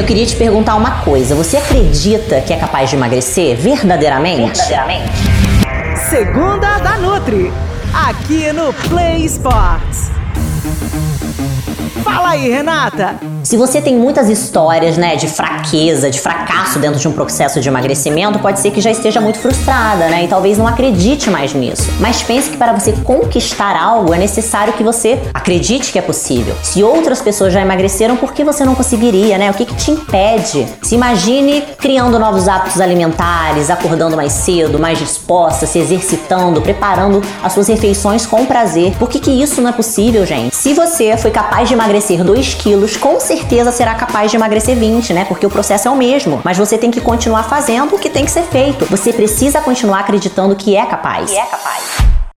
Eu queria te perguntar uma coisa. Você acredita que é capaz de emagrecer verdadeiramente? Verdadeiramente. Segunda da Nutri, aqui no Play Sports. Aí, Renata. Se você tem muitas histórias, né, de fraqueza, de fracasso dentro de um processo de emagrecimento, pode ser que já esteja muito frustrada, né, e talvez não acredite mais nisso. Mas pense que para você conquistar algo é necessário que você acredite que é possível. Se outras pessoas já emagreceram, por que você não conseguiria, né? O que, que te impede? Se imagine criando novos hábitos alimentares, acordando mais cedo, mais disposta, se exercitando, preparando as suas refeições com prazer. Por que, que isso não é possível, gente? Se você foi capaz de emagrecer 2 quilos, com certeza será capaz de emagrecer 20, né? Porque o processo é o mesmo. Mas você tem que continuar fazendo o que tem que ser feito. Você precisa continuar acreditando que é capaz. Que é capaz.